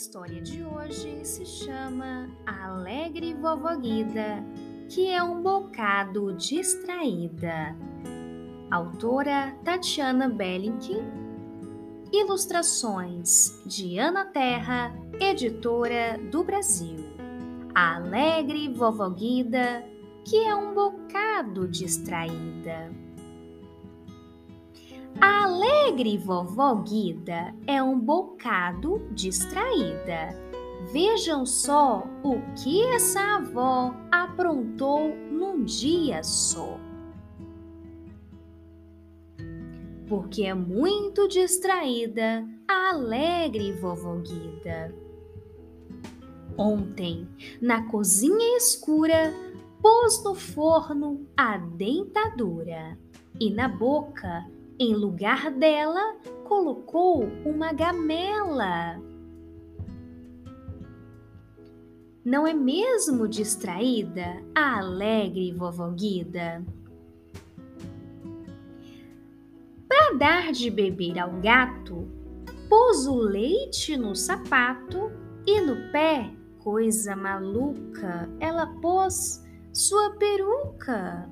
história de hoje se chama Alegre Vovó Guida, que é um bocado distraída. Autora Tatiana Bellinkin. Ilustrações de Ana Terra, editora do Brasil. A Alegre Vovó Guida, que é um bocado distraída. Alegre vovó Guida é um bocado distraída. Vejam só o que essa avó aprontou num dia só. Porque é muito distraída a alegre vovó Guida. Ontem, na cozinha escura, pôs no forno a dentadura e na boca em lugar dela, colocou uma gamela. Não é mesmo distraída a alegre vovó Guida? Para dar de beber ao gato, pôs o leite no sapato e no pé, coisa maluca, ela pôs sua peruca.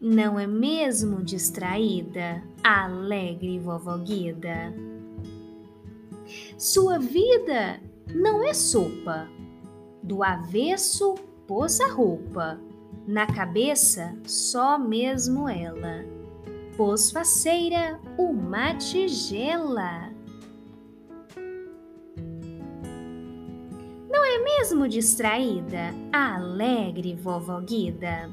Não é mesmo distraída, alegre vovó Guida? Sua vida não é sopa. Do avesso pôs a roupa, na cabeça só mesmo ela. Pôs faceira uma tigela. Não é mesmo distraída, alegre vovó Guida?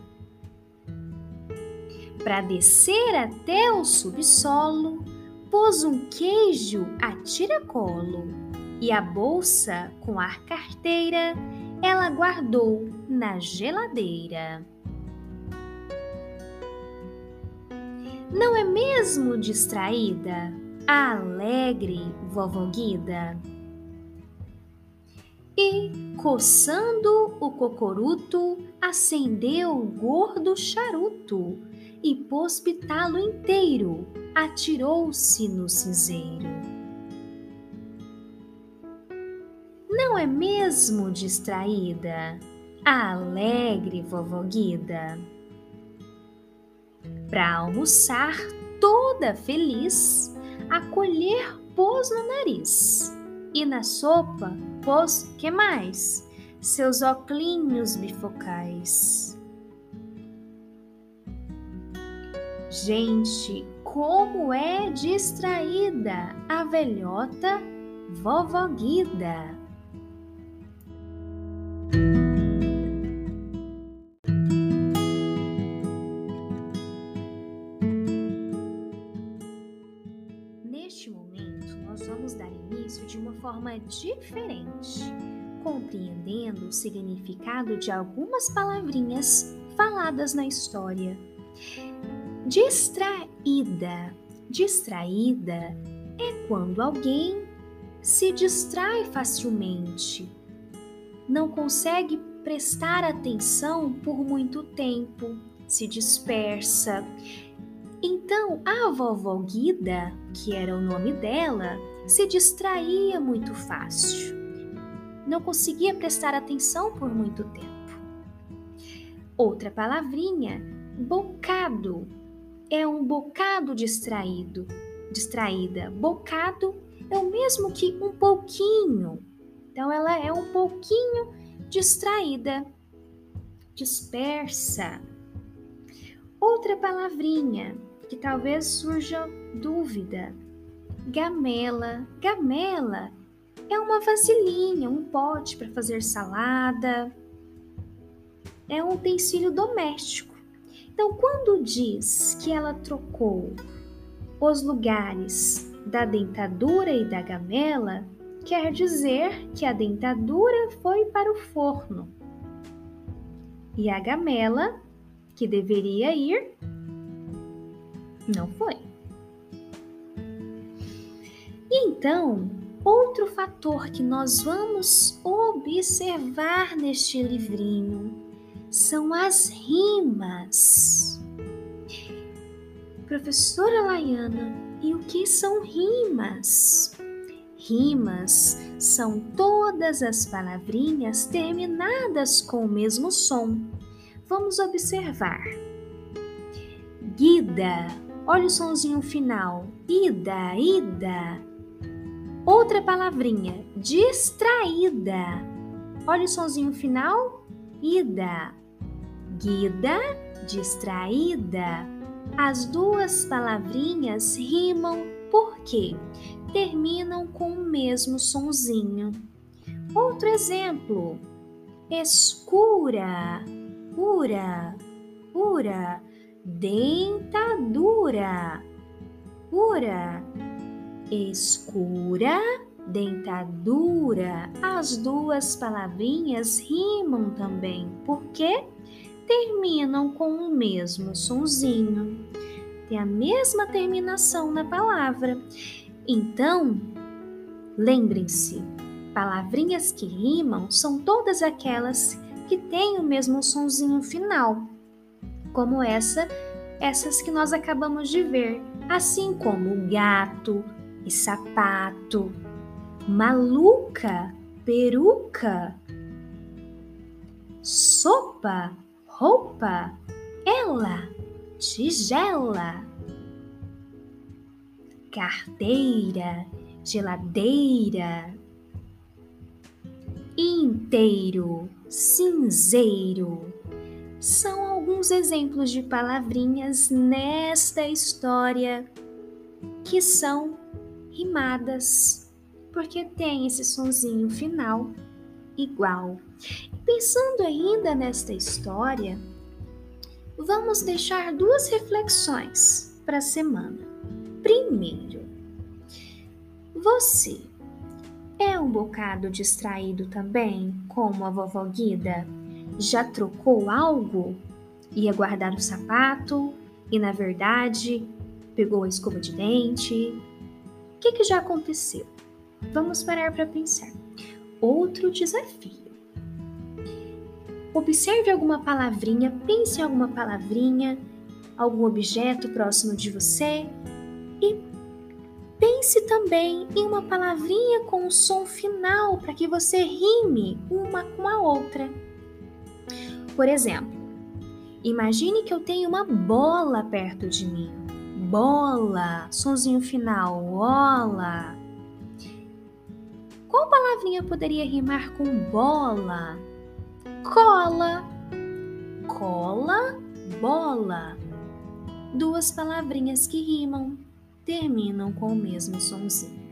Para descer até o subsolo, pôs um queijo a tiracolo e a bolsa com a carteira ela guardou na geladeira. Não é mesmo distraída a alegre vovó Guida? E, coçando o cocoruto, acendeu o gordo charuto e pôs pitalo inteiro, atirou-se no cinzeiro. Não é mesmo distraída a alegre vovó Guida? Para almoçar, toda feliz, a colher pôs no nariz. E na sopa pôs, que mais? Seus óculos bifocais. Gente, como é distraída a velhota vovó Guida. Neste momento, nós vamos dar início de uma forma diferente, compreendendo o significado de algumas palavrinhas faladas na história. Distraída. Distraída é quando alguém se distrai facilmente, não consegue prestar atenção por muito tempo, se dispersa. Então, a vovó Guida, que era o nome dela, se distraía muito fácil. Não conseguia prestar atenção por muito tempo. Outra palavrinha, bocado é um bocado distraído, distraída. Bocado é o mesmo que um pouquinho. Então ela é um pouquinho distraída, dispersa. Outra palavrinha que talvez surja dúvida. Gamela. Gamela é uma vasilhinha, um pote para fazer salada. É um utensílio doméstico. Então, quando diz que ela trocou os lugares da dentadura e da gamela, quer dizer que a dentadura foi para o forno e a gamela, que deveria ir, não foi. Então, outro fator que nós vamos observar neste livrinho são as rimas. Professora Laiana, e o que são rimas? Rimas são todas as palavrinhas terminadas com o mesmo som. Vamos observar. Guida, olha o sonzinho final. Ida, ida. Outra palavrinha, distraída. Olha o sonzinho final. Ida. Guida, distraída. As duas palavrinhas rimam porque terminam com o mesmo sonzinho. Outro exemplo: escura, pura, pura, dentadura, pura, escura, dentadura. As duas palavrinhas rimam também, porque terminam com o mesmo sonzinho. Tem a mesma terminação na palavra. Então, lembrem-se, palavrinhas que rimam são todas aquelas que têm o mesmo sonzinho final, como essa, essas que nós acabamos de ver, assim como gato e sapato, maluca, peruca, sopa, roupa, ela, tigela, carteira, geladeira, inteiro, cinzeiro. São alguns exemplos de palavrinhas nesta história que são rimadas, porque tem esse sonzinho final igual. Pensando ainda nesta história, vamos deixar duas reflexões para a semana. Primeiro, você é um bocado distraído também, como a vovó Guida? Já trocou algo? Ia guardar o sapato e, na verdade, pegou a escova de dente? O que, que já aconteceu? Vamos parar para pensar. Outro desafio. Observe alguma palavrinha, pense em alguma palavrinha, algum objeto próximo de você e pense também em uma palavrinha com o som final para que você rime uma com a outra. Por exemplo, imagine que eu tenho uma bola perto de mim. Bola, sonzinho final, bola. Qual palavrinha poderia rimar com bola? Cola. Cola, bola. Duas palavrinhas que rimam, terminam com o mesmo sonzinho.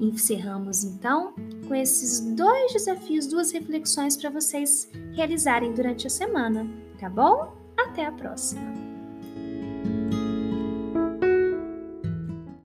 Encerramos então com esses dois desafios, duas reflexões para vocês realizarem durante a semana, tá bom? Até a próxima!